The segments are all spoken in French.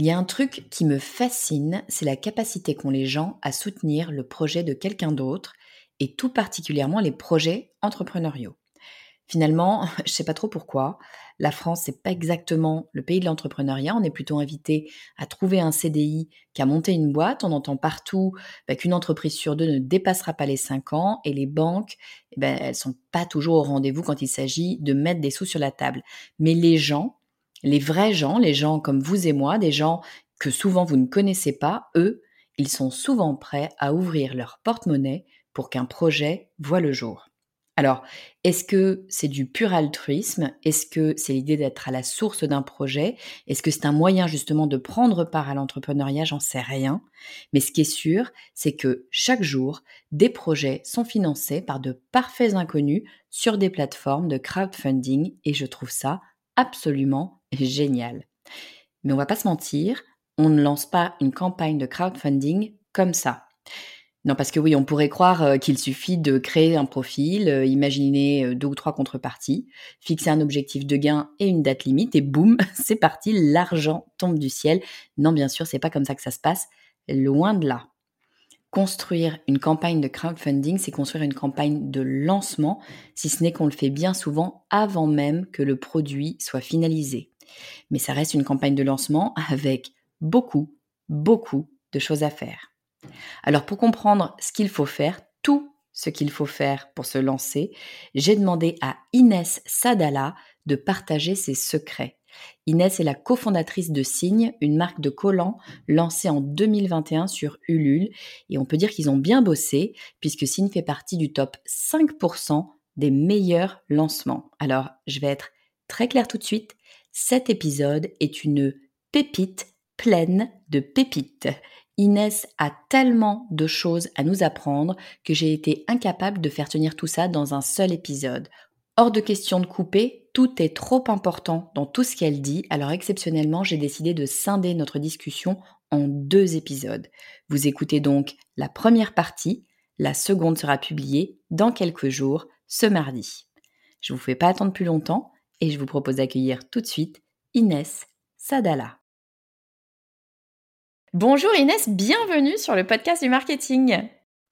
Il y a un truc qui me fascine, c'est la capacité qu'ont les gens à soutenir le projet de quelqu'un d'autre, et tout particulièrement les projets entrepreneuriaux. Finalement, je ne sais pas trop pourquoi, la France, c'est pas exactement le pays de l'entrepreneuriat. On est plutôt invité à trouver un CDI qu'à monter une boîte. On entend partout bah, qu'une entreprise sur deux ne dépassera pas les 5 ans et les banques, eh ben, elles sont pas toujours au rendez-vous quand il s'agit de mettre des sous sur la table. Mais les gens, les vrais gens, les gens comme vous et moi, des gens que souvent vous ne connaissez pas, eux, ils sont souvent prêts à ouvrir leur porte-monnaie pour qu'un projet voit le jour. Alors, est-ce que c'est du pur altruisme? Est-ce que c'est l'idée d'être à la source d'un projet? Est-ce que c'est un moyen justement de prendre part à l'entrepreneuriat? J'en sais rien. Mais ce qui est sûr, c'est que chaque jour, des projets sont financés par de parfaits inconnus sur des plateformes de crowdfunding et je trouve ça absolument génial. Mais on va pas se mentir, on ne lance pas une campagne de crowdfunding comme ça. Non, parce que oui, on pourrait croire euh, qu'il suffit de créer un profil, euh, imaginer euh, deux ou trois contreparties, fixer un objectif de gain et une date limite, et boum, c'est parti, l'argent tombe du ciel. Non, bien sûr, c'est pas comme ça que ça se passe, loin de là. Construire une campagne de crowdfunding, c'est construire une campagne de lancement, si ce n'est qu'on le fait bien souvent avant même que le produit soit finalisé. Mais ça reste une campagne de lancement avec beaucoup, beaucoup de choses à faire. Alors pour comprendre ce qu'il faut faire, tout ce qu'il faut faire pour se lancer, j'ai demandé à Inès Sadala de partager ses secrets. Inès est la cofondatrice de Signe, une marque de collants lancée en 2021 sur Ulule. Et on peut dire qu'ils ont bien bossé, puisque Signe fait partie du top 5% des meilleurs lancements. Alors, je vais être très claire tout de suite. Cet épisode est une pépite pleine de pépites. Inès a tellement de choses à nous apprendre que j'ai été incapable de faire tenir tout ça dans un seul épisode. Hors de question de couper, tout est trop important dans tout ce qu'elle dit, alors exceptionnellement j'ai décidé de scinder notre discussion en deux épisodes. Vous écoutez donc la première partie, la seconde sera publiée dans quelques jours, ce mardi. Je vous fais pas attendre plus longtemps et je vous propose d'accueillir tout de suite Inès Sadala. Bonjour Inès, bienvenue sur le podcast du marketing.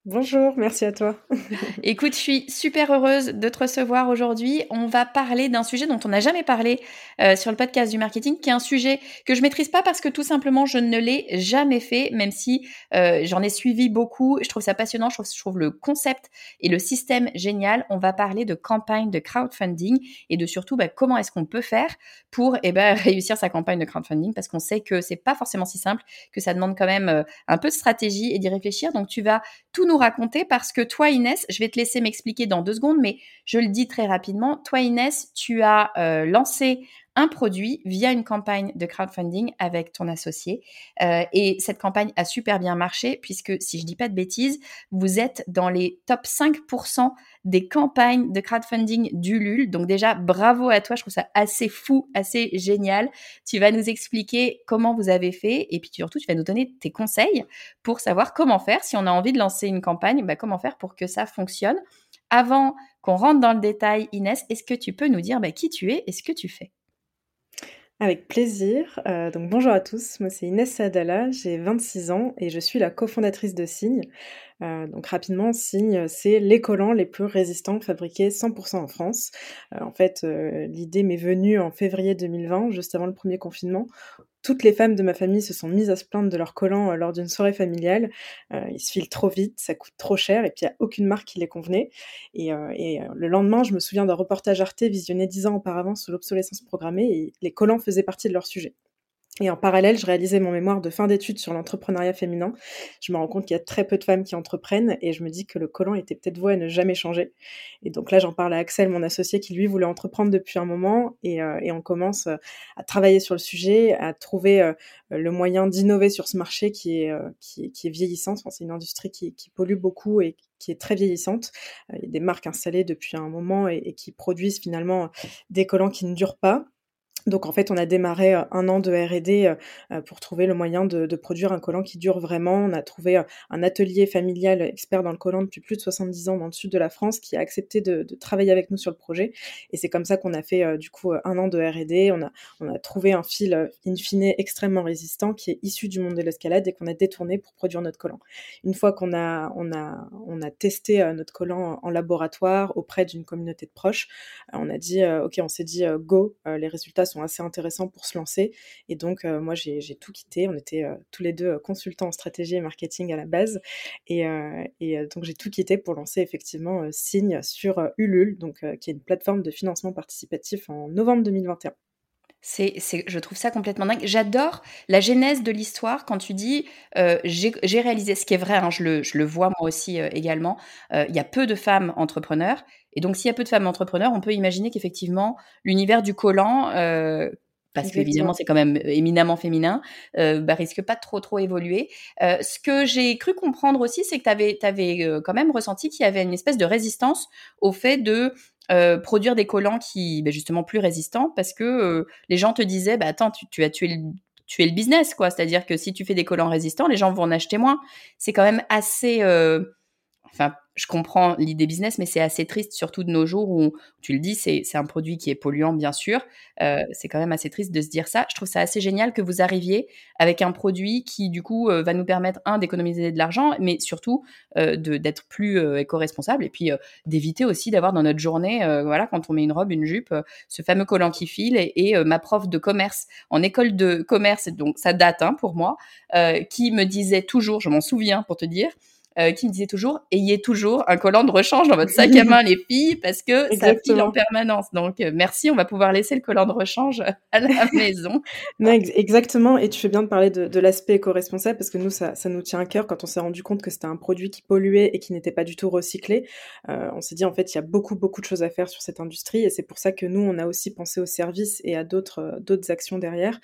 Bonjour, merci à toi. Écoute, je suis super heureuse de te recevoir aujourd'hui. On va parler d'un sujet dont on n'a jamais parlé euh, sur le podcast du marketing, qui est un sujet que je maîtrise pas parce que tout simplement je ne l'ai jamais fait, même si euh, j'en ai suivi beaucoup. Je trouve ça passionnant, je trouve, le concept et le système génial. On va parler de campagne de crowdfunding et de surtout bah, comment est-ce qu'on peut faire pour eh ben, réussir sa campagne de crowdfunding parce qu'on sait que c'est pas forcément si simple, que ça demande quand même euh, un peu de stratégie et d'y réfléchir. Donc tu vas tout nous raconter parce que toi, Inès, je vais te laisser m'expliquer dans deux secondes, mais je le dis très rapidement. Toi, Inès, tu as euh, lancé un produit via une campagne de crowdfunding avec ton associé. Euh, et cette campagne a super bien marché puisque, si je dis pas de bêtises, vous êtes dans les top 5% des campagnes de crowdfunding d'Ulule. Donc déjà, bravo à toi. Je trouve ça assez fou, assez génial. Tu vas nous expliquer comment vous avez fait et puis surtout, tu vas nous donner tes conseils pour savoir comment faire. Si on a envie de lancer une campagne, bah, comment faire pour que ça fonctionne? Avant qu'on rentre dans le détail, Inès, est-ce que tu peux nous dire bah, qui tu es et ce que tu fais? Avec plaisir. Euh, donc bonjour à tous, moi c'est Inès Sadala, j'ai 26 ans et je suis la cofondatrice de Signe. Euh, donc rapidement, Signe, c'est les collants les plus résistants fabriqués 100% en France. Euh, en fait, l'idée m'est venue en février 2020, juste avant le premier confinement, toutes les femmes de ma famille se sont mises à se plaindre de leurs collants euh, lors d'une soirée familiale. Euh, ils se filent trop vite, ça coûte trop cher, et puis il n'y a aucune marque qui les convenait. Et, euh, le lendemain, je me souviens d'un reportage Arte visionné dix ans auparavant sur l'obsolescence programmée, et les collants faisaient partie de leur sujet. Et en parallèle, je réalisais mon mémoire de fin d'études sur l'entrepreneuriat féminin. Je me rends compte qu'il y a très peu de femmes qui entreprennent et je me dis que le collant était peut-être voué à ne jamais changer. Et donc là, j'en parle à Axel, mon associé, qui lui voulait entreprendre depuis un moment et, euh, on commence euh, à travailler sur le sujet, à trouver euh, le moyen d'innover sur ce marché qui est, vieillissant. c'est une industrie qui, pollue beaucoup et qui est très vieillissante. Il y a des marques installées depuis un moment et qui produisent finalement des collants qui ne durent pas. Donc en fait, on a démarré un an de R&D pour trouver le moyen de, produire un collant qui dure vraiment. On a trouvé un atelier familial expert dans le collant depuis plus de 70 ans dans le sud de la France qui a accepté de, travailler avec nous sur le projet. Et c'est comme ça qu'on a fait du coup un an de R&D. On a, on a trouvé un fil in fine extrêmement résistant qui est issu du monde de l'escalade et qu'on a détourné pour produire notre collant. Une fois qu'on a, on a, on a testé notre collant en laboratoire auprès d'une communauté de proches, on a dit, ok, on s'est dit, go, les résultats sont assez intéressants pour se lancer. Et donc, euh, moi, j'ai tout quitté. On était euh, tous les deux euh, consultants en stratégie et marketing à la base. Et, donc, j'ai tout quitté pour lancer effectivement Signe sur Ulule, donc, qui est une plateforme de financement participatif en novembre 2021. C'est, je trouve ça complètement dingue. J'adore la genèse de l'histoire quand tu dis j'ai, réalisé ce qui est vrai, hein, je, le, je, le, vois moi aussi également. Il y a peu de femmes entrepreneurs et donc, s'il y a peu de femmes entrepreneurs, on peut imaginer qu'effectivement, l'univers du collant, euh, parce qu'évidemment c'est quand même éminemment féminin, euh, bah, risque pas de trop trop évoluer. Euh, ce que j'ai cru comprendre aussi, c'est que tu avais, avais euh, quand même ressenti qu'il y avait une espèce de résistance au fait de euh, produire des collants qui, bah, justement, plus résistants, parce que euh, les gens te disaient, bah attends, tu, tu as tué le le business, quoi. C'est-à-dire que si tu fais des collants résistants, les gens vont en acheter moins. C'est quand même assez, enfin, je comprends l'idée business, mais c'est assez triste, surtout de nos jours où, tu le dis, c'est un produit qui est polluant, bien sûr. Euh, c'est quand même assez triste de se dire ça. Je trouve ça assez génial que vous arriviez avec un produit qui, du coup, euh, va nous permettre, un, d'économiser de l'argent, mais surtout euh, d'être plus éco-responsable et puis d'éviter aussi d'avoir dans notre journée, voilà, quand on met une robe, une jupe, ce fameux collant qui file. Et, ma prof de commerce en école de commerce, donc ça date hein, pour moi, qui me disait toujours, je m'en souviens pour te dire, euh, qui me disait toujours ayez toujours un collant de rechange dans votre sac à main les filles parce que ça file en permanence. Donc euh, merci, on va pouvoir laisser le collant de rechange à la maison. non, exactement. Et tu fais bien de parler de, l'aspect éco-responsable parce que nous ça, ça nous tient à cœur quand on s'est rendu compte que c'était un produit qui polluait et qui n'était pas du tout recyclé. Euh, on s'est dit en fait il y a beaucoup beaucoup de choses à faire sur cette industrie et c'est pour ça que nous on a aussi pensé au service et à d'autres d'autres actions derrière.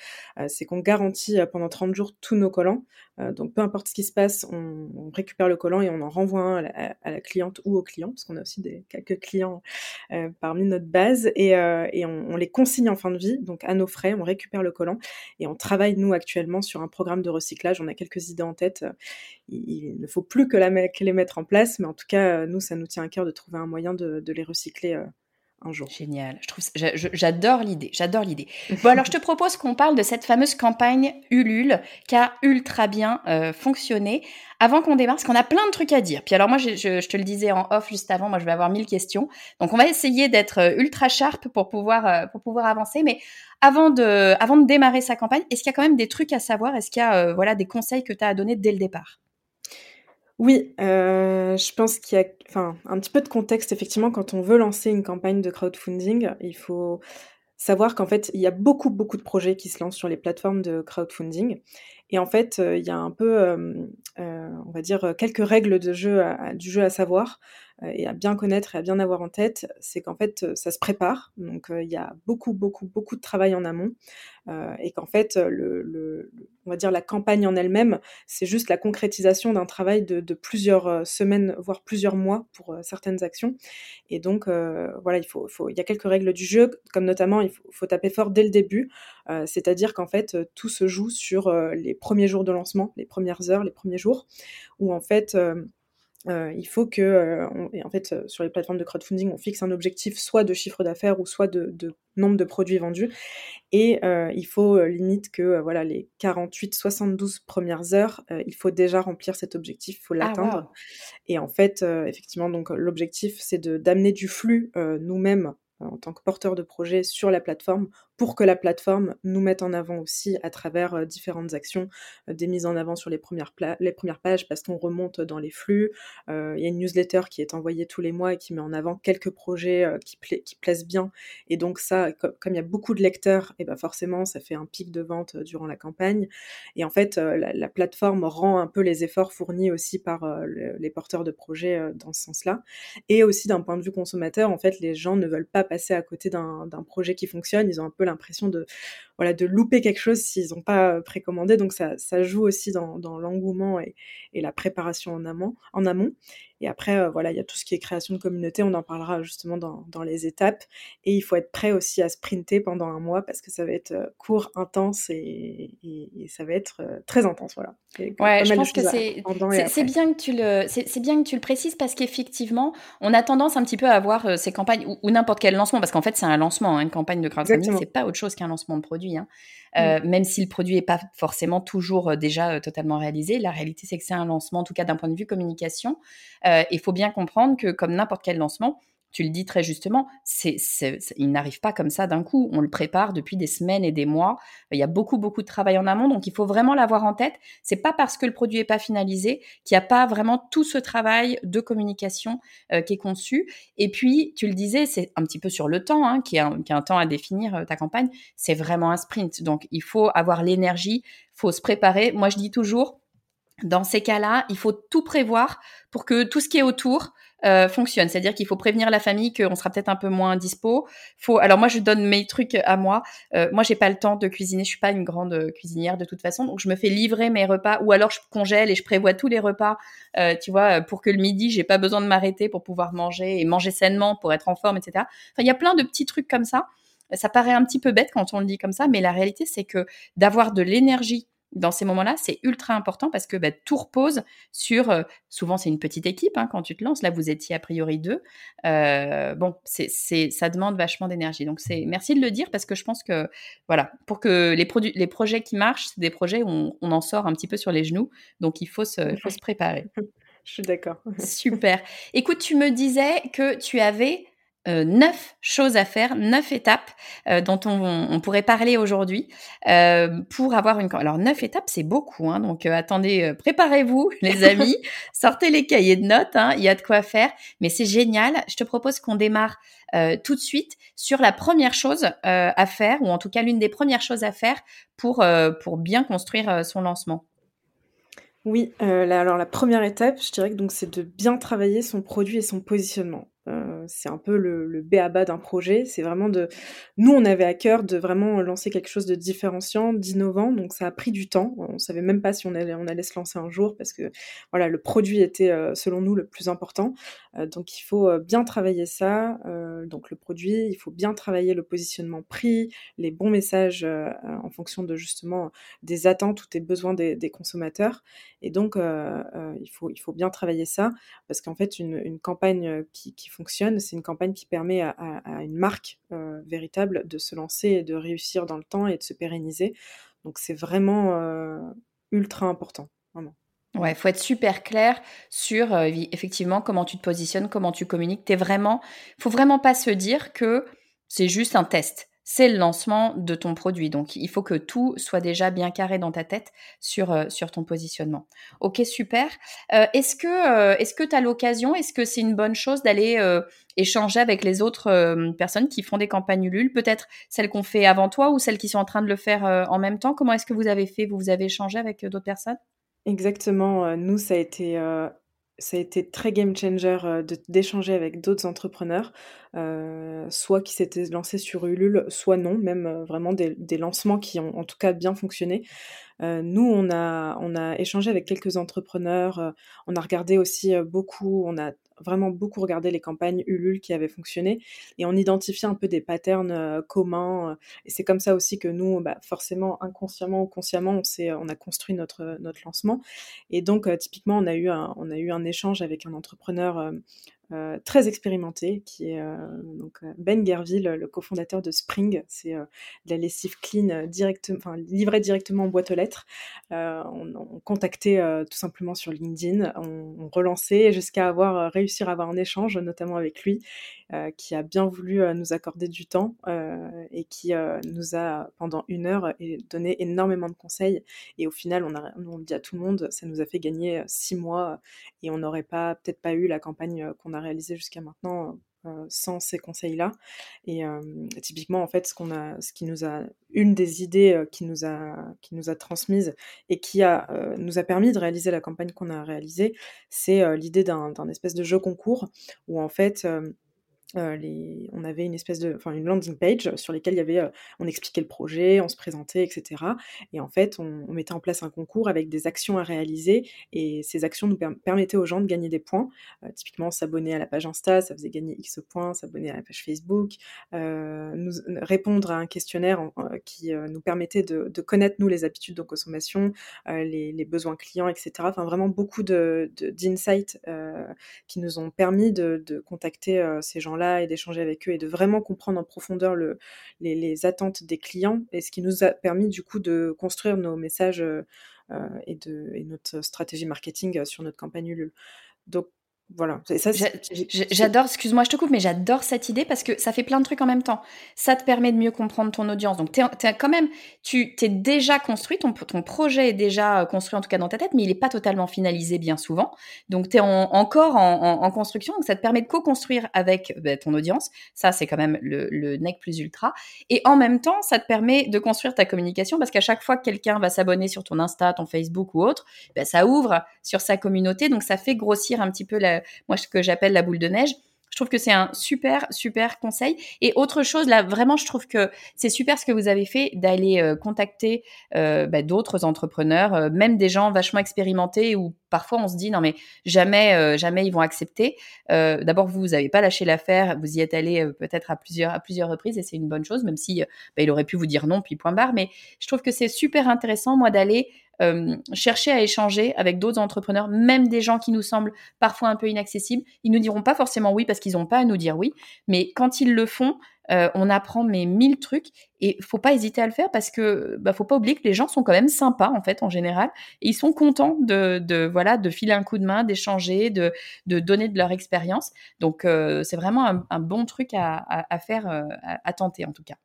c'est qu'on garantit pendant 30 jours tous nos collants. donc peu importe ce qui se passe, on, on récupère le et on en renvoie un à la, cliente ou au client, parce qu'on a aussi quelques clients euh, parmi notre base, et, euh, on, les consigne en fin de vie, donc à nos frais, on récupère le collant, et on travaille, nous, actuellement, sur un programme de recyclage. On a quelques idées en tête. Il, ne faut plus que, les mettre en place, mais en tout cas, nous, ça nous tient à cœur de trouver un moyen de les recycler euh, jour. Génial. Je trouve, j'adore l'idée. J'adore l'idée. Bon, alors je te propose qu'on parle de cette fameuse campagne Ulule qui a ultra bien euh, fonctionné. Avant qu'on démarre, parce qu'on a plein de trucs à dire. Puis alors moi, je, je, te le disais en off juste avant, moi je vais avoir mille questions. Donc on va essayer d'être euh, ultra sharp pour pouvoir euh, pour pouvoir avancer. Mais avant de avant de démarrer sa campagne, est-ce qu'il y a quand même des trucs à savoir? Est-ce qu'il y a voilà des conseils que tu as à donner dès le départ? Oui, euh, je pense qu'il y a un petit peu de contexte effectivement quand on veut lancer une campagne de crowdfunding, il faut savoir qu'en fait, il y a beaucoup, beaucoup de projets qui se lancent sur les plateformes de crowdfunding et en fait, euh, il y a un peu, euh, on va dire, quelques règles de jeu du jeu à savoir. Euh, et à bien connaître et à bien avoir en tête, c'est qu'en fait, euh, ça se prépare. Donc, euh, il y a beaucoup, beaucoup, beaucoup de travail en amont. et qu'en fait, on va dire la campagne en elle-même, c'est juste la concrétisation d'un travail de, plusieurs semaines, voire plusieurs mois pour certaines actions. Et donc, voilà, il, y a quelques règles du jeu, comme notamment, il faut, taper fort dès le début. C'est-à-dire qu'en fait, tout se joue sur les premiers jours de lancement, les premières heures, les premiers jours, où en fait euh, il faut que, euh, en fait, euh, sur les plateformes de crowdfunding, on fixe un objectif soit de chiffre d'affaires ou soit de, nombre de produits vendus. Et il faut limite que, voilà, les 48-72 premières heures, il faut déjà remplir cet objectif, il faut ah, l'atteindre. Et en fait, effectivement, donc l'objectif, c'est d'amener du flux nous-mêmes en tant que porteur de projet sur la plateforme pour que la plateforme nous mette en avant aussi à travers euh, différentes actions, euh, des mises en avant sur les premières, pages parce qu'on remonte dans les flux. Euh, il y a une newsletter qui est envoyée tous les mois et qui met en avant quelques projets qui, qui, plaisent bien. Et donc ça, comme il y a beaucoup de lecteurs, et eh ben forcément, ça fait un pic de vente durant la campagne. Et en fait, la, plateforme rend un peu les efforts fournis aussi par les porteurs de projets dans ce sens-là. Et aussi d'un point de vue consommateur, en fait, les gens ne veulent pas passer à côté d'un projet qui fonctionne. Ils ont un peu l'impression de, voilà, de louper quelque chose s'ils n'ont pas précommandé. Donc ça, ça joue aussi dans, dans l'engouement et, et, la préparation en amont. En amont. Et après, euh, voilà, il y a tout ce qui est création de communauté. On en parlera justement dans, dans, les étapes. Et il faut être prêt aussi à sprinter pendant un mois parce que ça va être euh, court, intense et, et, ça va être euh, très intense. Voilà. Ouais, je pense que c'est bien que tu le c'est bien que tu le précises parce qu'effectivement, on a tendance un petit peu à avoir ces campagnes ou, n'importe quel lancement parce qu'en fait c'est un lancement, hein, une campagne de crowdfunding, c'est pas autre chose qu'un lancement de produit. Hein. Euh, mm. Même si le produit n'est pas forcément toujours euh, déjà euh, totalement réalisé, la réalité c'est que c'est un lancement, en tout cas d'un point de vue communication. Il faut bien comprendre que comme n'importe quel lancement, tu le dis très justement, c'est, il n'arrive pas comme ça d'un coup. On le prépare depuis des semaines et des mois. Il y a beaucoup, beaucoup de travail en amont, donc il faut vraiment l'avoir en tête. C'est pas parce que le produit n'est pas finalisé qu'il n'y a pas vraiment tout ce travail de communication euh, qui est conçu. Et puis, tu le disais, c'est un petit peu sur le temps, hein, qui, est un temps à définir euh, ta campagne. C'est vraiment un sprint. Donc, il faut avoir l'énergie, faut se préparer. Moi, je dis toujours, dans ces cas-là, il faut tout prévoir pour que tout ce qui est autour euh, fonctionne. C'est-à-dire qu'il faut prévenir la famille qu'on sera peut-être un peu moins dispo. Faut. Alors moi, je donne mes trucs à moi. Euh, moi, j'ai pas le temps de cuisiner. Je suis pas une grande euh, cuisinière de toute façon, donc je me fais livrer mes repas ou alors je congèle et je prévois tous les repas. Euh, tu vois, pour que le midi, j'ai pas besoin de m'arrêter pour pouvoir manger et manger sainement pour être en forme, etc. Enfin, il y a plein de petits trucs comme ça. Ça paraît un petit peu bête quand on le dit comme ça, mais la réalité, c'est que d'avoir de l'énergie dans ces moments-là, c'est ultra important parce que bah, tout repose sur. Euh, souvent, c'est une petite équipe hein, quand tu te lances. Là, vous étiez a priori deux. Euh, bon, c'est, ça demande vachement d'énergie. Donc, c'est merci de le dire parce que je pense que voilà, pour que les produits, les projets qui marchent, c'est des projets où on, on, en sort un petit peu sur les genoux. Donc, il faut se, faut se préparer. Je suis d'accord. Super. Écoute, tu me disais que tu avais euh, neuf choses à faire, neuf étapes euh, dont on, pourrait parler aujourd'hui euh, pour avoir une. Alors neuf étapes, c'est beaucoup, hein, donc attendez, préparez-vous, les amis, sortez les cahiers de notes, hein, il y a de quoi faire, mais c'est génial. Je te propose qu'on démarre tout de suite sur la première chose à faire, ou en tout cas l'une des premières choses à faire pour pour bien construire son lancement. Oui, alors la première étape, je dirais que donc c'est de bien travailler son produit et son positionnement. Euh, c'est un peu le, le B à bas d'un projet. C'est vraiment de. Nous, on avait à cœur de vraiment lancer quelque chose de différenciant, d'innovant. Donc, ça a pris du temps. On savait même pas si on allait, on allait se lancer un jour parce que voilà, le produit était, euh, selon nous, le plus important. Euh, donc, il faut bien travailler ça. donc, le produit, il faut bien travailler le positionnement prix, les bons messages en fonction de justement des attentes ou des besoins des, consommateurs. Et donc, il, faut, il faut bien travailler ça parce qu'en fait, une, campagne qui, fonctionne. C'est une campagne qui permet à, une marque euh, véritable de se lancer et de réussir dans le temps et de se pérenniser. Donc c'est vraiment euh, ultra important, vraiment. Ouais, faut être super clair sur euh, effectivement comment tu te positionnes, comment tu communiques. T'es vraiment, faut vraiment pas se dire que c'est juste un test c'est le lancement de ton produit. Donc, il faut que tout soit déjà bien carré dans ta tête sur, euh, sur ton positionnement. Ok, super. Euh, est-ce que euh, est-ce que tu as l'occasion, est-ce que c'est une bonne chose d'aller échanger avec les autres personnes qui font des campagnes Ulule, peut-être celles qu'on fait avant toi ou celles qui sont en train de le faire en même temps? Comment est-ce que vous avez fait? Vous, vous avez échangé avec d'autres personnes? Exactement. Nous, ça a été ça a été très game changer d'échanger avec d'autres entrepreneurs, soit qui s'étaient lancés sur Ulule, soit non, même vraiment des, des, lancements qui ont en tout cas bien fonctionné. nous, on a, on a échangé avec quelques entrepreneurs, on a regardé aussi beaucoup, on a vraiment beaucoup regardé les campagnes Ulule qui avaient fonctionné et on identifiait un peu des patterns communs. Et c'est comme ça aussi que nous, bah, forcément, inconsciemment ou consciemment, on, on a construit notre, notre lancement. Et donc, typiquement, on a, eu un, on a eu un échange avec un entrepreneur euh, très expérimenté, qui est euh, donc euh, Ben Gerville, le cofondateur de Spring. C'est la lessive clean livrée directement en boîte aux lettres. on, on, contactait tout simplement sur LinkedIn, on, on relançait jusqu'à avoir réussi à avoir un échange, notamment avec lui. Euh, qui a bien voulu euh, nous accorder du temps euh, et qui nous a, pendant une heure, donné énormément de conseils. Et au final, on, a, dit à tout le monde, ça nous a fait gagner six mois et on n'aurait pas, peut-être pas eu la campagne qu'on a réalisée jusqu'à maintenant sans ces conseils-là. Et typiquement, en fait, ce qu'on a, ce qui nous a, une des idées qui nous a, qui nous a transmises et qui a, nous a permis de réaliser la campagne qu'on a réalisée, c'est l'idée d'un, espèce de jeu concours où en fait euh, on avait une espèce de, enfin une landing page sur lesquelles il y avait, euh, on expliquait le projet, on se présentait, etc. Et en fait, on, mettait en place un concours avec des actions à réaliser, et ces actions nous permettaient aux gens de gagner des points. Euh, typiquement, s'abonner à la page Insta, ça faisait gagner X points, s'abonner à la page Facebook, nous, répondre à un questionnaire qui nous permettait de, connaître nous les habitudes de consommation, les, besoins clients, etc. Enfin, vraiment beaucoup d'insights qui nous ont permis de contacter ces gens-là et d'échanger avec eux et de vraiment comprendre en profondeur le, les, attentes des clients et ce qui nous a permis du coup de construire nos messages euh, et, de, notre stratégie marketing euh, sur notre campagne Ulule. Donc voilà. J'adore, excuse-moi, je te coupe, mais j'adore cette idée parce que ça fait plein de trucs en même temps. Ça te permet de mieux comprendre ton audience. Donc, es, quand même, tu t'es déjà construit, ton, ton projet est déjà euh, construit en tout cas dans ta tête, mais il n'est pas totalement finalisé bien souvent. Donc, tu es encore en, construction. Donc, ça te permet de co-construire avec bah, ton audience. Ça, c'est quand même le, le nec plus ultra. Et en même temps, ça te permet de construire ta communication parce qu'à chaque fois que quelqu'un va s'abonner sur ton Insta, ton Facebook ou autre, bah, ça ouvre sur sa communauté. Donc, ça fait grossir un petit peu la moi ce que j'appelle la boule de neige. Je trouve que c'est un super, super conseil. Et autre chose, là, vraiment, je trouve que c'est super ce que vous avez fait d'aller euh, contacter euh, bah, d'autres entrepreneurs, euh, même des gens vachement expérimentés où parfois on se dit non mais jamais, jamais ils vont accepter. D'abord, vous, n'avez pas lâché l'affaire, vous y êtes allé peut-être à plusieurs, à plusieurs reprises et c'est une bonne chose, même si bah, il aurait pu vous dire non puis point barre. Mais je trouve que c'est super intéressant, moi, d'aller euh, chercher à échanger avec d'autres entrepreneurs, même des gens qui nous semblent parfois un peu inaccessibles. Ils nous diront pas forcément oui parce qu'ils n'ont pas à nous dire oui, mais quand ils le font, euh, on apprend mes mille trucs et faut pas hésiter à le faire parce que bah, faut pas oublier que les gens sont quand même sympas en fait en général et ils sont contents de, voilà de filer un coup de main, d'échanger, de, donner de leur expérience. Donc euh, c'est vraiment un, bon truc à, faire, à tenter en tout cas.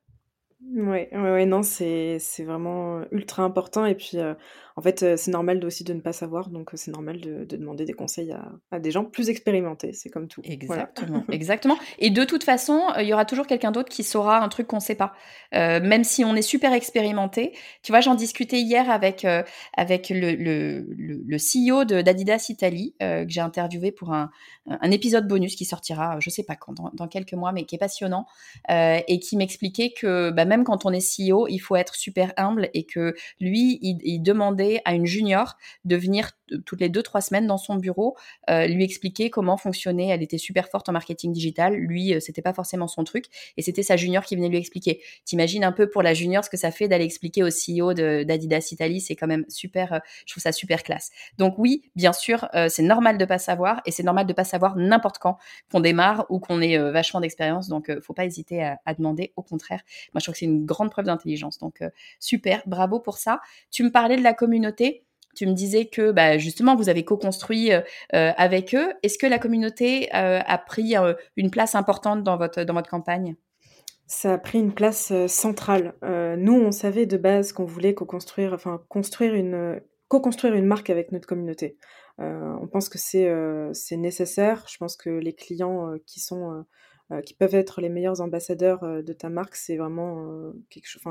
Ouais, ouais, non, c'est vraiment, ultra important et puis, heu, en fait, c'est normal aussi de ne pas savoir, donc c'est normal de de demander des conseils à des gens plus expérimentés, c'est comme tout. Exactement, et de toute façon, il y aura toujours quelqu'un d'autre qui saura un truc qu'on sait pas. même si on est super expérimenté. Tu vois, j'en discutais hier avec, avec le le CEO d'Adidas Italie, que j'ai interviewé pour un un épisode bonus qui sortira, je sais pas quand, dans dans quelques mois, mais qui est passionnant, et qui m'expliquait que, bah, même quand on est CEO, il faut être super humble et que lui, il, demandait à une junior de venir toutes les deux trois semaines dans son bureau, euh, lui expliquer comment fonctionnait. Elle était super forte en marketing digital. Lui, euh, c'était pas forcément son truc, et c'était sa junior qui venait lui expliquer. T'imagines un peu pour la junior ce que ça fait d'aller expliquer au CEO d'Adidas Italie. C'est quand même super. Euh, je trouve ça super classe. Donc oui, bien sûr, c'est normal de pas savoir, et c'est normal de pas savoir n'importe quand qu'on démarre ou qu'on ait vachement d'expérience. Donc faut pas hésiter à, à, demander. Au contraire, moi je trouve que c'est une grande preuve d'intelligence. Donc super, bravo pour ça. Tu me parlais de la communauté. Tu me disais que bah, justement, vous avez co-construit euh, euh, avec eux. Est-ce que la communauté euh, a pris une place importante dans votre, dans votre campagne? Ça a pris une place centrale. nous, on savait de base qu'on voulait co-construire, enfin construire une, co-construire une marque avec notre communauté. on pense que c'est nécessaire. Je pense que les clients qui sont qui peuvent être les meilleurs ambassadeurs de ta marque, c'est vraiment quelque chose.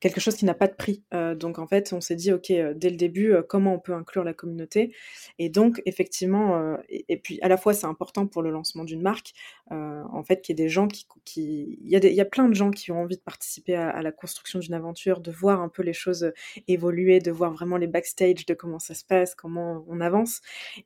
Quelque chose qui n'a pas de prix. Euh, donc en fait, on s'est dit, OK, euh, dès le début, euh, comment on peut inclure la communauté? Et donc, effectivement, et, puis à la fois, c'est important pour le lancement d'une marque, en fait, qu'il y ait des gens qui... Il, y a il y a plein de gens qui ont envie de participer à, la construction d'une aventure, de voir un peu les choses évoluer, de voir vraiment les backstage de comment ça se passe, comment on avance,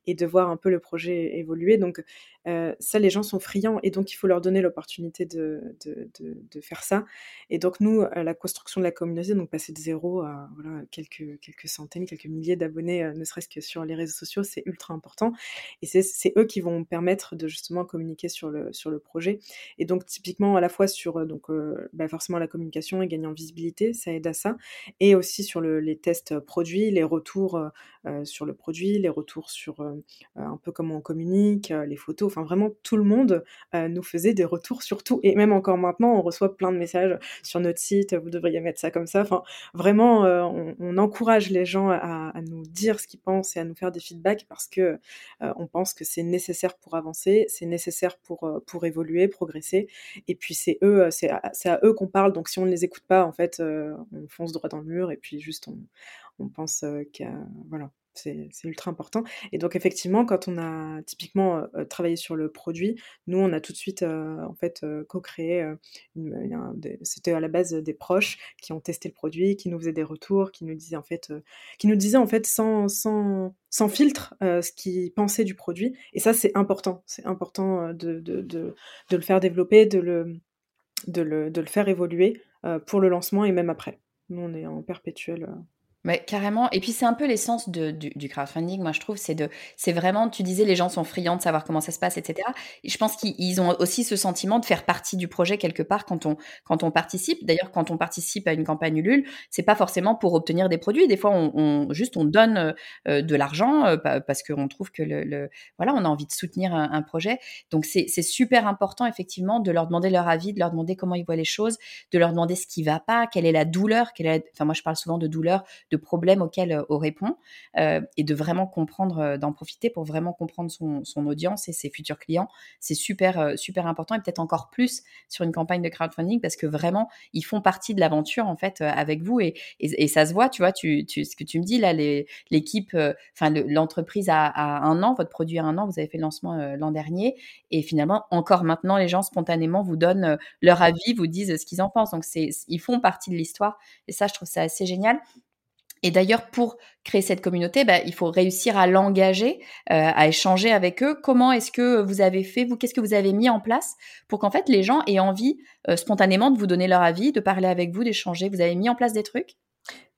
et de voir un peu le projet évoluer. Donc ça, les gens sont friands et donc il faut leur donner l'opportunité de, de, de, faire ça. Et donc nous, la construction de la communauté, donc passer de zéro à voilà, quelques, quelques centaines, quelques milliers d'abonnés, ne serait-ce que sur les réseaux sociaux, c'est ultra important. Et c'est eux qui vont permettre de justement communiquer sur le, sur le projet. Et donc typiquement à la fois sur donc, bah, forcément la communication et gagner en visibilité, ça aide à ça. Et aussi sur le, les tests produits, les retours sur le produit, les retours sur un peu comment on communique, les photos, enfin vraiment tout le monde nous faisait des retours sur tout. Et même encore maintenant, on reçoit plein de messages sur notre site, vous devriez mettre ça comme ça. Enfin, vraiment, on, encourage les gens à, nous dire ce qu'ils pensent et à nous faire des feedbacks parce que on pense que c'est nécessaire pour avancer, c'est nécessaire pour, pour évoluer, progresser. Et puis c'est eux, c'est à, à, eux qu'on parle. Donc si on ne les écoute pas, en fait, on fonce droit dans le mur et puis juste on, on pense qu'à voilà c'est ultra important. Et donc effectivement, quand on a typiquement travaillé sur le produit, nous on a tout de suite en fait co-créé. C'était à la base des proches qui ont testé le produit, qui nous faisaient des retours, qui nous disaient en fait, qui nous disaient en fait sans, sans, sans filtre ce qu'ils pensaient du produit. Et ça c'est important. C'est important de, de, de, de, le faire développer, de le, de le, le faire évoluer pour le lancement et même après. Nous on est en perpétuel Ouais, carrément. Et puis c'est un peu l'essence du, crowdfunding, moi je trouve, c'est de, c'est vraiment, tu disais, les gens sont friands de savoir comment ça se passe, etc. Et je pense qu'ils ont aussi ce sentiment de faire partie du projet quelque part quand on, quand on participe. D'ailleurs, quand on participe à une campagne Ulule, c'est pas forcément pour obtenir des produits. Des fois, on, on juste on donne euh, de l'argent euh, parce qu'on trouve que le, le, voilà, on a envie de soutenir un, projet. Donc c'est, c'est super important effectivement de leur demander leur avis, de leur demander comment ils voient les choses, de leur demander ce qui va pas, quelle est la douleur, quelle est, enfin moi je parle souvent de douleur problèmes auxquels euh, on répond euh, et de vraiment comprendre, euh, d'en profiter pour vraiment comprendre son, audience et ses futurs clients. C'est super, super important et peut-être encore plus sur une campagne de crowdfunding parce que vraiment, ils font partie de l'aventure en fait avec vous et, et, ça se voit, tu vois, tu, tu, ce que tu me dis là, l'équipe, enfin l'entreprise a, un an, votre produit a un an, vous avez fait le lancement l'an dernier et finalement, encore maintenant, les gens spontanément vous donnent leur avis, vous disent ce qu'ils en pensent. Donc, ils font partie de l'histoire et ça, je trouve ça assez génial. Et d'ailleurs, pour créer cette communauté, bah, il faut réussir à l'engager, euh, à échanger avec eux. Comment est-ce que vous avez fait, vous, qu'est-ce que vous avez mis en place pour qu'en fait les gens aient envie euh, spontanément de vous donner leur avis, de parler avec vous, d'échanger? Vous avez mis en place des trucs?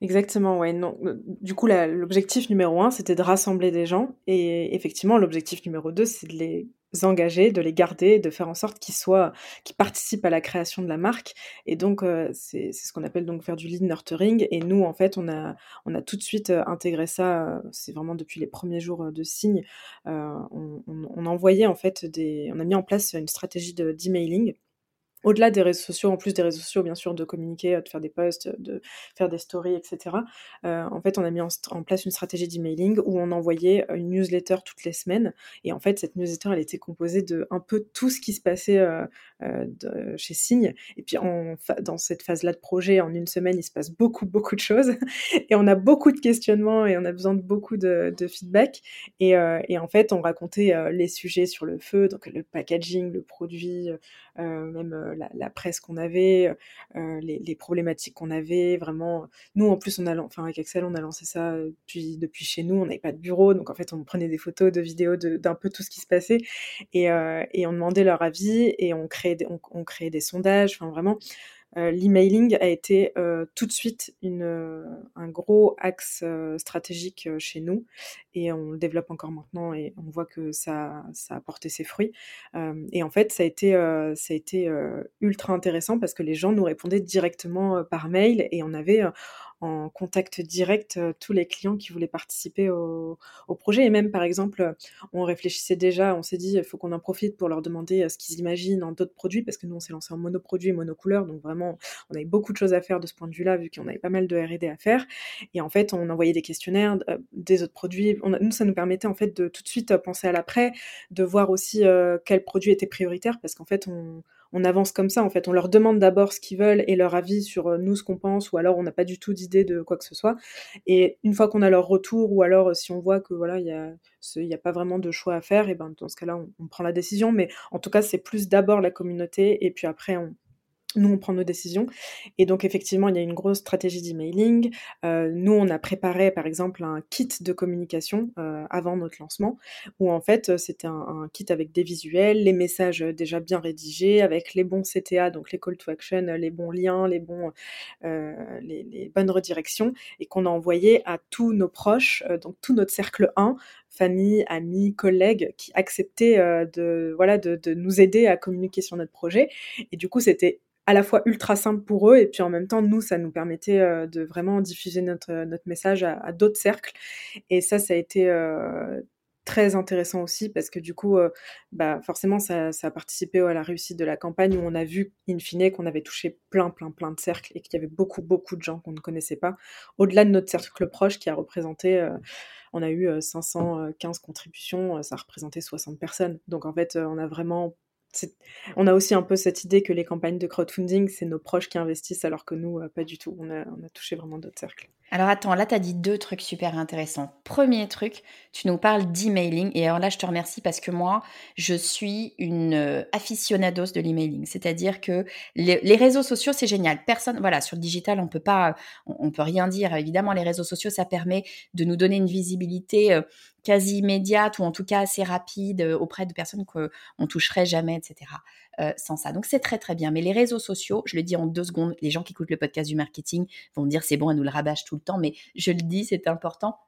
Exactement, ouais. Non. Du coup, l'objectif numéro un, c'était de rassembler des gens. Et effectivement, l'objectif numéro deux, c'est de les engager, de les garder, de faire en sorte qu'ils soient, qu'ils participent à la création de la marque. Et donc, euh, c'est ce qu'on appelle donc faire du lead nurturing. Et nous, en fait, on a, on a tout de suite euh, intégré ça. Euh, c'est vraiment depuis les premiers jours de signe. on, on, on, envoyait en fait des, on a mis en place une stratégie d'emailing au-delà des réseaux sociaux, en plus des réseaux sociaux, bien sûr, de communiquer, de faire des posts, de faire des stories, etc. Euh, en fait, on a mis en, place une stratégie d'emailing où on envoyait une newsletter toutes les semaines. Et en fait, cette newsletter, elle était composée de un peu tout ce qui se passait euh, euh, chez Signe. Et puis, dans cette phase-là de projet, en une semaine, il se passe beaucoup, beaucoup de choses. et on a beaucoup de questionnements et on a besoin de beaucoup de, feedback. Et, et, en fait, on racontait les sujets sur le feu, donc le packaging, le produit, même euh, la, presse qu'on avait, euh, les, problématiques qu'on avait, vraiment. Nous, en plus, on a, enfin, avec Excel, on a lancé ça depuis, depuis chez nous, on n'avait pas de bureau, donc en fait, on prenait des photos, de vidéos d'un peu tout ce qui se passait, et, euh, et on demandait leur avis, et on créait on, on créait des sondages, enfin, vraiment, euh, l'emailing a été euh, tout de suite une, euh, un gros axe stratégique chez nous et on le développe encore maintenant et on voit que ça, ça a porté ses fruits. et en fait, ça a été, ça a été ultra intéressant parce que les gens nous répondaient directement par mail et on avait en contact direct tous les clients qui voulaient participer au, projet. Et même, par exemple, on réfléchissait déjà, on s'est dit, il faut qu'on en profite pour leur demander ce qu'ils imaginent en d'autres produits, parce que nous, on s'est lancé en monoproduit et monocouleur, donc vraiment, on avait beaucoup de choses à faire de ce point de vue-là, vu qu'on avait pas mal de R&D à faire. Et en fait, on envoyait des questionnaires des autres produits. nous, ça nous permettait en fait de tout de suite penser à l'après, de voir aussi quels produits étaient prioritaires, parce qu'en fait, on on avance comme ça en fait. On leur demande d'abord ce qu'ils veulent et leur avis sur euh, nous ce qu'on pense ou alors on n'a pas du tout d'idée de quoi que ce soit. Et une fois qu'on a leur retour ou alors euh, si on voit que voilà il y a il a pas vraiment de choix à faire et ben dans ce cas-là on, prend la décision. Mais en tout cas c'est plus d'abord la communauté et puis après on nous, on prend nos décisions. Et donc, effectivement, il y a une grosse stratégie d'emailing. Euh, nous, on a préparé, par exemple, un kit de communication euh, avant notre lancement, où en fait, euh, c'était un, kit avec des visuels, les messages déjà bien rédigés, avec les bons CTA, donc les call to action, les bons liens, les, bons, les, bonnes redirections, et qu'on a envoyé à tous nos proches, donc tout notre cercle 1, famille, amis, collègues qui acceptaient de, voilà, de, de, nous aider à communiquer sur notre projet. Et du coup, c'était à la fois ultra simple pour eux et puis en même temps nous ça nous permettait euh, de vraiment diffuser notre, euh, notre message à, d'autres cercles. Et ça ça a été euh, très intéressant aussi parce que du coup bah forcément ça, ça, a participé à la réussite de la campagne où on a vu in fine qu'on avait touché plein plein plein de cercles et qu'il y avait beaucoup beaucoup de gens qu'on ne connaissait pas. Au-delà de notre cercle proche qui a représenté on a eu 515 contributions ça représentait 60 personnes. Donc en fait on a vraiment on a aussi un peu cette idée que les campagnes de crowdfunding, c'est nos proches qui investissent, alors que nous, euh, pas du tout. On a, touché vraiment d'autres cercles. Alors attends, là, tu as dit deux trucs super intéressants. Premier truc, tu nous parles d'emailing. Et alors là, je te remercie parce que moi, je suis une euh, aficionados de l'emailing. C'est-à-dire que les, réseaux sociaux, c'est génial. Personne, voilà, sur le digital, on peut pas, on, peut rien dire. Évidemment, les réseaux sociaux, ça permet de nous donner une visibilité euh, quasi immédiate ou en tout cas assez rapide euh, auprès de personnes qu'on toucherait jamais, etc. Euh, sans ça. Donc c'est très très bien. Mais les réseaux sociaux, je le dis en deux secondes, les gens qui écoutent le podcast du marketing vont dire c'est bon, elle nous le rabâche tout le temps, mais je le dis, c'est important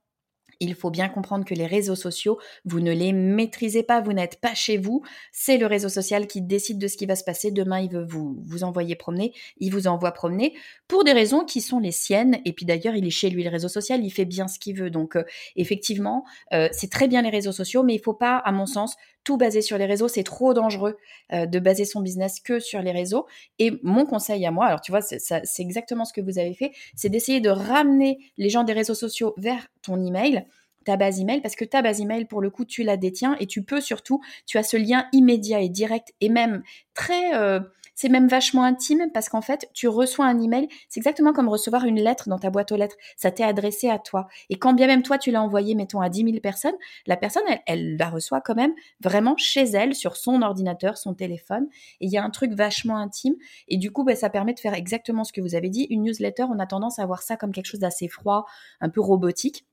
il faut bien comprendre que les réseaux sociaux, vous ne les maîtrisez pas, vous n'êtes pas chez vous. C'est le réseau social qui décide de ce qui va se passer. Demain, il veut vous, vous envoyer promener, il vous envoie promener pour des raisons qui sont les siennes. Et puis d'ailleurs, il est chez lui le réseau social, il fait bien ce qu'il veut. Donc euh, effectivement, euh, c'est très bien les réseaux sociaux, mais il faut pas, à mon sens, tout baser sur les réseaux. C'est trop dangereux euh, de baser son business que sur les réseaux. Et mon conseil à moi, alors tu vois, c'est exactement ce que vous avez fait, c'est d'essayer de ramener les gens des réseaux sociaux vers ton email ta base email parce que ta base email pour le coup tu la détiens et tu peux surtout tu as ce lien immédiat et direct et même très euh, c'est même vachement intime parce qu'en fait, tu reçois un email, c'est exactement comme recevoir une lettre dans ta boîte aux lettres. Ça t'est adressé à toi. Et quand bien même toi, tu l'as envoyé, mettons, à 10 000 personnes, la personne, elle, la reçoit quand même vraiment chez elle, sur son ordinateur, son téléphone. Et il y a un truc vachement intime. Et du coup, bah, ça permet de faire exactement ce que vous avez dit. Une newsletter, on a tendance à voir ça comme quelque chose d'assez froid, un peu robotique.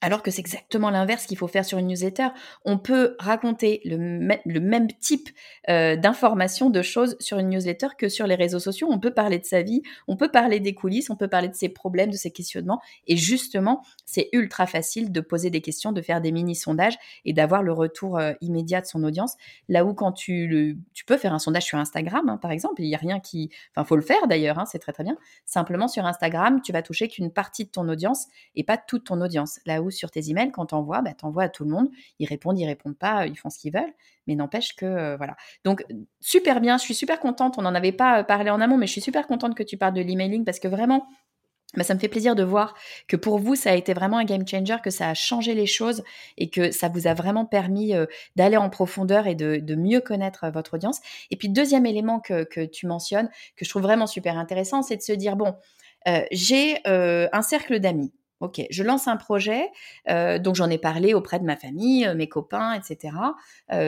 Alors que c'est exactement l'inverse qu'il faut faire sur une newsletter. On peut raconter le, même type euh, d'informations, de choses sur une newsletter que sur les réseaux sociaux. On peut parler de sa vie, on peut parler des coulisses, on peut parler de ses problèmes, de ses questionnements. Et justement, c'est ultra facile de poser des questions, de faire des mini-sondages et d'avoir le retour euh, immédiat de son audience. Là où quand tu, peux faire un sondage sur Instagram, hein, par exemple, il n'y a rien qui... Enfin, faut le faire d'ailleurs, hein, c'est très très bien. Simplement sur Instagram, tu vas toucher qu'une partie de ton audience et pas toute ton audience. Sur tes emails, quand t'envoies, bah, t'envoies à tout le monde. Ils répondent, ils répondent pas, ils font ce qu'ils veulent. Mais n'empêche que, euh, voilà. Donc, super bien. Je suis super contente. On n'en avait pas euh, parlé en amont, mais je suis super contente que tu parles de l'emailing parce que vraiment, bah, ça me fait plaisir de voir que pour vous, ça a été vraiment un game changer, que ça a changé les choses et que ça vous a vraiment permis euh, d'aller en profondeur et de, mieux connaître votre audience. Et puis, deuxième élément que, que, tu mentionnes, que je trouve vraiment super intéressant, c'est de se dire, bon, j'ai un cercle d'amis. Ok, je lance un projet, euh, donc j'en ai parlé auprès de ma famille, euh, mes copains, etc.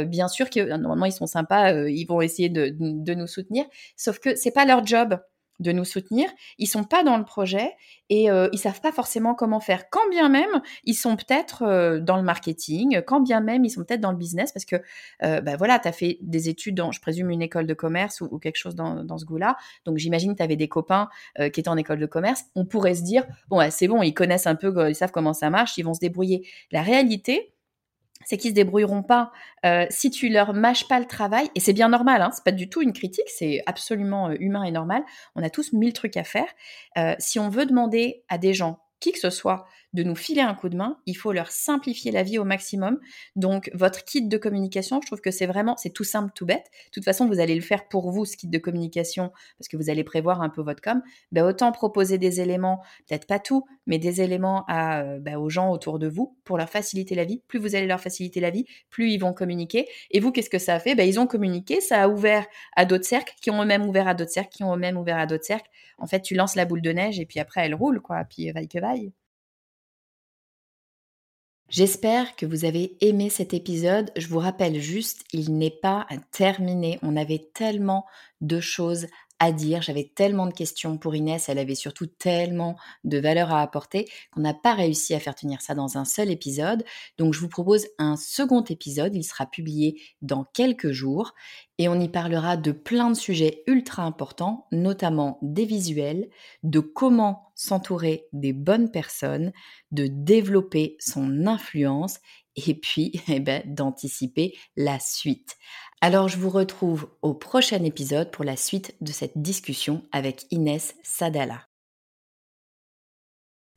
Bien sûr que normalement ils sont sympas, ils vont essayer de, de, nous soutenir, sauf que c'est pas leur job de nous soutenir. Ils sont pas dans le projet et euh, ils savent pas forcément comment faire. Quand bien même, ils sont peut-être euh, dans le marketing, quand bien même, ils sont peut-être dans le business parce que, euh, bah voilà, tu as fait des études dans, je présume, une école de commerce ou, quelque chose dans, dans ce goût-là. Donc j'imagine que tu avais des copains qui étaient en école de commerce. On pourrait se dire, bon, c'est bon, ils connaissent un peu, ils savent comment ça marche, ils vont se débrouiller. La réalité, c'est qu'ils se débrouilleront pas euh, si tu leur mâches pas le travail. Et c'est bien normal, hein, c'est pas du tout une critique, c'est absolument euh, humain et normal. On a tous mille trucs à faire. Euh, si on veut demander à des gens qui que ce soit de nous filer un coup de main, il faut leur simplifier la vie au maximum. Donc votre kit de communication, je trouve que c'est vraiment, c'est tout simple, tout bête. De toute façon, vous allez le faire pour vous, ce kit de communication, parce que vous allez prévoir un peu votre com. Ben, autant proposer des éléments, peut-être pas tout, mais des éléments à, euh, ben, aux gens autour de vous pour leur faciliter la vie. Plus vous allez leur faciliter la vie, plus ils vont communiquer. Et vous, qu'est-ce que ça a fait? Ben, Ils ont communiqué, ça a ouvert à d'autres cercles, qui ont eux-mêmes ouvert à d'autres cercles, qui ont eux-mêmes ouvert à d'autres cercles. En fait, tu lances la boule de neige et puis après, elle roule, quoi. Puis vaille que vaille. J'espère que vous avez aimé cet épisode. Je vous rappelle juste, il n'est pas terminé. On avait tellement de choses à dire, j'avais tellement de questions pour Inès, elle avait surtout tellement de valeur à apporter qu'on n'a pas réussi à faire tenir ça dans un seul épisode. Donc je vous propose un second épisode, il sera publié dans quelques jours et on y parlera de plein de sujets ultra importants, notamment des visuels, de comment s'entourer des bonnes personnes, de développer son influence et puis eh ben, d'anticiper la suite. Alors je vous retrouve au prochain épisode pour la suite de cette discussion avec Inès Sadala.